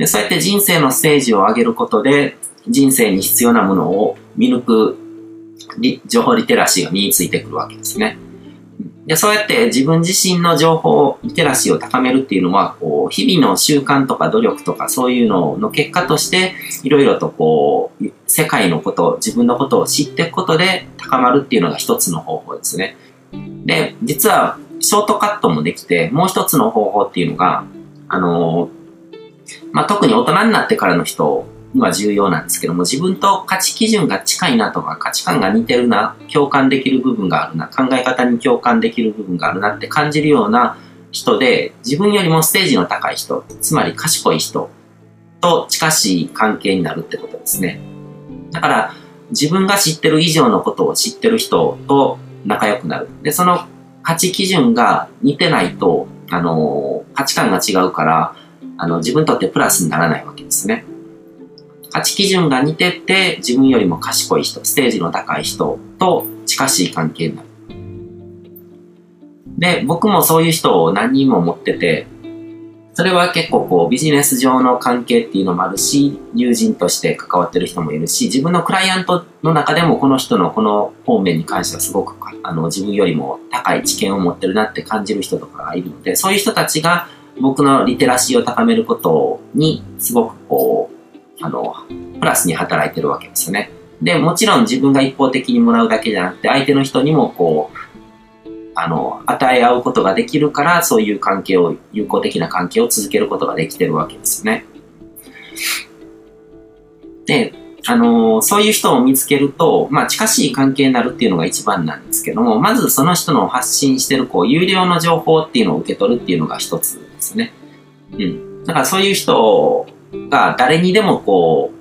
で、そうやって人生のステージを上げることで、人生に必要なものを見抜く情報リテラシーが身についてくるわけですね。で、そうやって自分自身の情報リテラシーを高めるっていうのは、こう、日々の習慣とか努力とかそういうのの結果として、いろいろとこう、世界のこと、自分のことを知っていくことで高まるっていうのが一つの方法ですね。で、実は、ショートカットもできて、もう一つの方法っていうのが、あのまあ、特に大人になってからの人には重要なんですけども、自分と価値基準が近いなとか、価値観が似てるな、共感できる部分があるな、考え方に共感できる部分があるなって感じるような人で、自分よりもステージの高い人、つまり賢い人と近しい関係になるってことですね。だから、自分が知ってる以上のことを知ってる人と仲良くなる。で、その価値基準が似てないと、あの、価値観が違うから、あの、自分にとってプラスにならないわけですね。価値基準が似てて、自分よりも賢い人、ステージの高い人と近しい関係になる。で、僕もそういう人を何人も持ってて、それは結構こうビジネス上の関係っていうのもあるし、友人として関わってる人もいるし、自分のクライアントの中でもこの人のこの方面に関してはすごくあの自分よりも高い知見を持ってるなって感じる人とかがいるので、そういう人たちが僕のリテラシーを高めることにすごくこう、あの、プラスに働いてるわけですよね。で、もちろん自分が一方的にもらうだけじゃなくて、相手の人にもこう、あの、与え合うことができるから、そういう関係を、友好的な関係を続けることができてるわけですよね。で、あの、そういう人を見つけると、まあ、近しい関係になるっていうのが一番なんですけども、まずその人の発信してる、こう、有料の情報っていうのを受け取るっていうのが一つですね。うん。だからそういう人が誰にでもこう、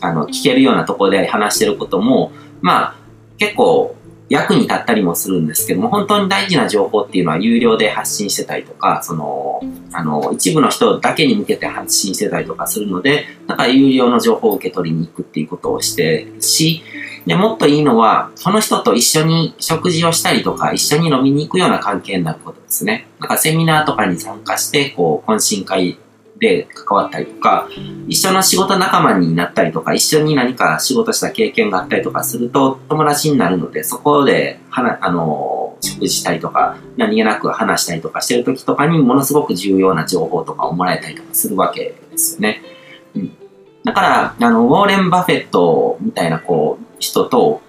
あの、聞けるようなところで話してることも、まあ、結構役に立ったりもするんですけども、本当に大事な情報っていうのは有料で発信してたりとか、その、あの、一部の人だけに向けて発信してたりとかするので、だから有料の情報を受け取りに行くっていうことをしてるし、で、もっといいのは、その人と一緒に食事をしたりとか、一緒に飲みに行くような関係になることですね。だかセミナーとかに参加して、こう、懇親会で関わったりとか、一緒の仕事仲間になったりとか、一緒に何か仕事した経験があったりとかすると友達になるので、そこで、はな、あの、食事したりとか、何気なく話したりとかしてる時とかにものすごく重要な情報とかをもらえたりとかするわけですよね。うん。だから、あの、ウォーレン・バフェットみたいな、こう、人と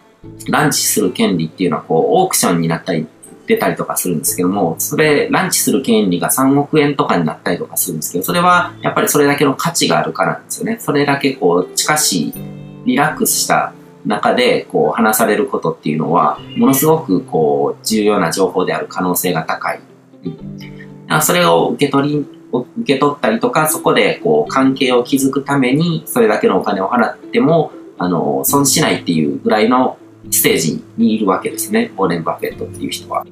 ランチする権利っていうのは、こう、オークションになったり出たりとかするんですけども、それ、ランチする権利が3億円とかになったりとかするんですけど、それはやっぱりそれだけの価値があるからなんですよね。それだけこう、近しい、リラックスした中でこう話されることっていうのは、ものすごくこう、重要な情報である可能性が高い。うん、それを受け取り、受け取ったりとか、そこでこう、関係を築くために、それだけのお金を払っても、あの、損しないっていうぐらいのステージにいるわけですね。ウォーレン・バフェットっていう人は。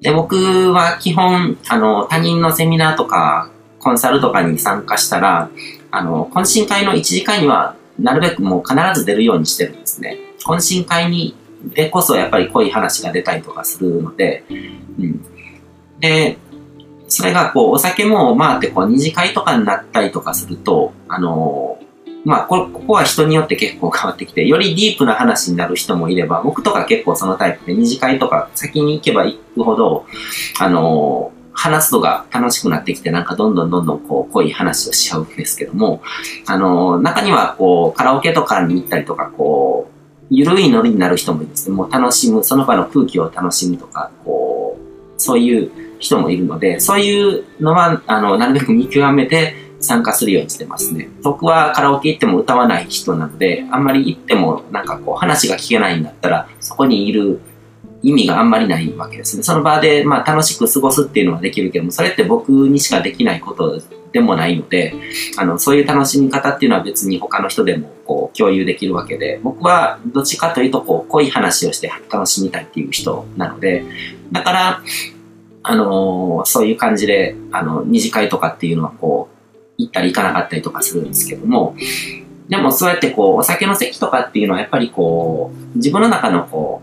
で、僕は基本、あの、他人のセミナーとか、コンサルとかに参加したら、あの、懇親会の1次会には、なるべくもう必ず出るようにしてるんですね。懇親会に、でこそやっぱり濃い話が出たりとかするので、うん。で、それがこう、お酒も回ってこう、二次会とかになったりとかすると、あの、まあこ、こは人によって結構変わってきて、よりディープな話になる人もいれば、僕とか結構そのタイプで、二次会とか先に行けば行くほど、あのー、話すのが楽しくなってきて、なんかどんどんどんどんこう濃い話をしちゃうんですけども、あのー、中にはこうカラオケとかに行ったりとか、こう、ゆるいノリになる人もいるんですね。もう楽しむ、その場の空気を楽しむとか、こう、そういう人もいるので、そういうのは、あの、なるべく見極めて、参加するようにしてますね。僕はカラオケ行っても歌わない人なので、あんまり行ってもなんかこう話が聞けないんだったら、そこにいる意味があんまりないわけですね。その場でまあ楽しく過ごすっていうのはできるけども、それって僕にしかできないことでもないので、あの、そういう楽しみ方っていうのは別に他の人でもこう共有できるわけで、僕はどっちかというとこう濃い話をして楽しみたいっていう人なので、だから、あのー、そういう感じで、あの、二次会とかっていうのはこう、行ったり行かなかったりとかするんですけども、でもそうやってこう、お酒の席とかっていうのはやっぱりこう、自分の中のこ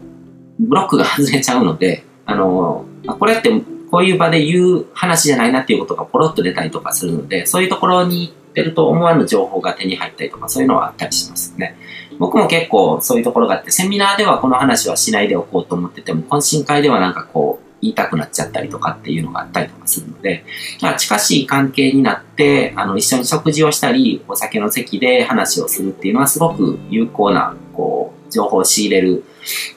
う、ブロックが外れちゃうので、あの、これってこういう場で言う話じゃないなっていうことがポロッと出たりとかするので、そういうところに行ってると思わぬ情報が手に入ったりとか、そういうのはあったりしますね。僕も結構そういうところがあって、セミナーではこの話はしないでおこうと思ってても、懇親会ではなんかこう、言いたくなっちゃったりとかっていうのがあったりとかするので、まあ、近しい関係になって、あの、一緒に食事をしたり、お酒の席で話をするっていうのはすごく有効な、こう、情報を仕入れる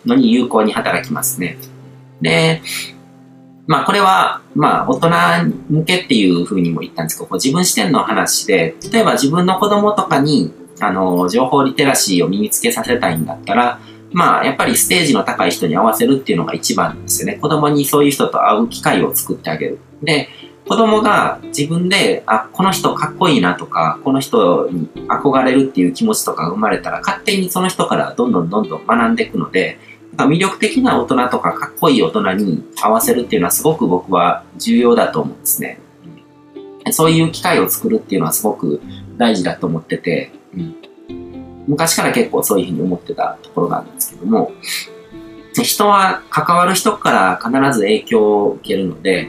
のに有効に働きますね。で、まあこれは、まあ大人向けっていうふうにも言ったんですけど、こう自分視点の話で、例えば自分の子供とかに、あの、情報リテラシーを身につけさせたいんだったら、まあやっぱりステージの高い人に合わせるっていうのが一番ですよね。子供にそういう人と会う機会を作ってあげる。で、子供が自分で、あ、この人かっこいいなとか、この人に憧れるっていう気持ちとか生まれたら、勝手にその人からどんどんどんどん学んでいくので、魅力的な大人とかかっこいい大人に合わせるっていうのはすごく僕は重要だと思うんですね。そういう機会を作るっていうのはすごく大事だと思ってて、うん、昔から結構そういうふうに思ってたところがあるんですけども、人は関わる人から必ず影響を受けるので、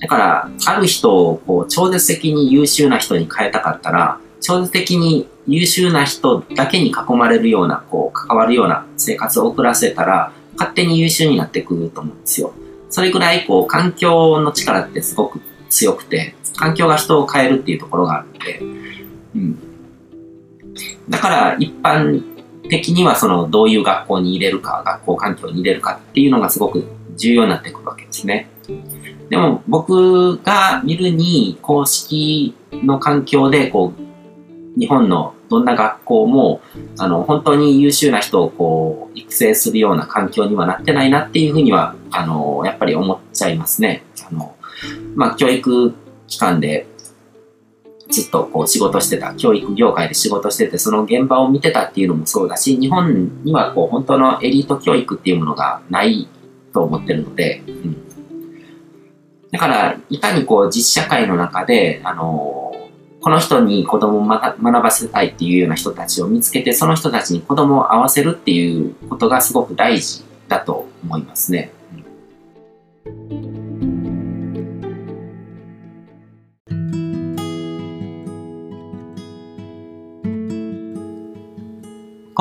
だから、ある人をこう超絶的に優秀な人に変えたかったら、超絶的に優秀な人だけに囲まれるような、こう、関わるような生活を送らせたら、勝手に優秀になってくると思うんですよ。それぐらい、こう、環境の力ってすごく強くて、環境が人を変えるっていうところがあるので、うん。だから、一般的には、その、どういう学校に入れるか、学校環境に入れるかっていうのがすごく重要になってくるわけですね。でも、僕が見るに、公式の環境で、こう、日本のどんな学校も、あの、本当に優秀な人をこう、育成するような環境にはなってないなっていうふうには、あの、やっぱり思っちゃいますね。あの、まあ、教育機関でずっとこう仕事してた、教育業界で仕事してて、その現場を見てたっていうのもそうだし、日本にはこう本当のエリート教育っていうものがないと思ってるので、うん。だから、いかにこう実社会の中で、あの、この人に子供を学ばせたいっていうような人たちを見つけて、その人たちに子供を合わせるっていうことがすごく大事だと思いますね。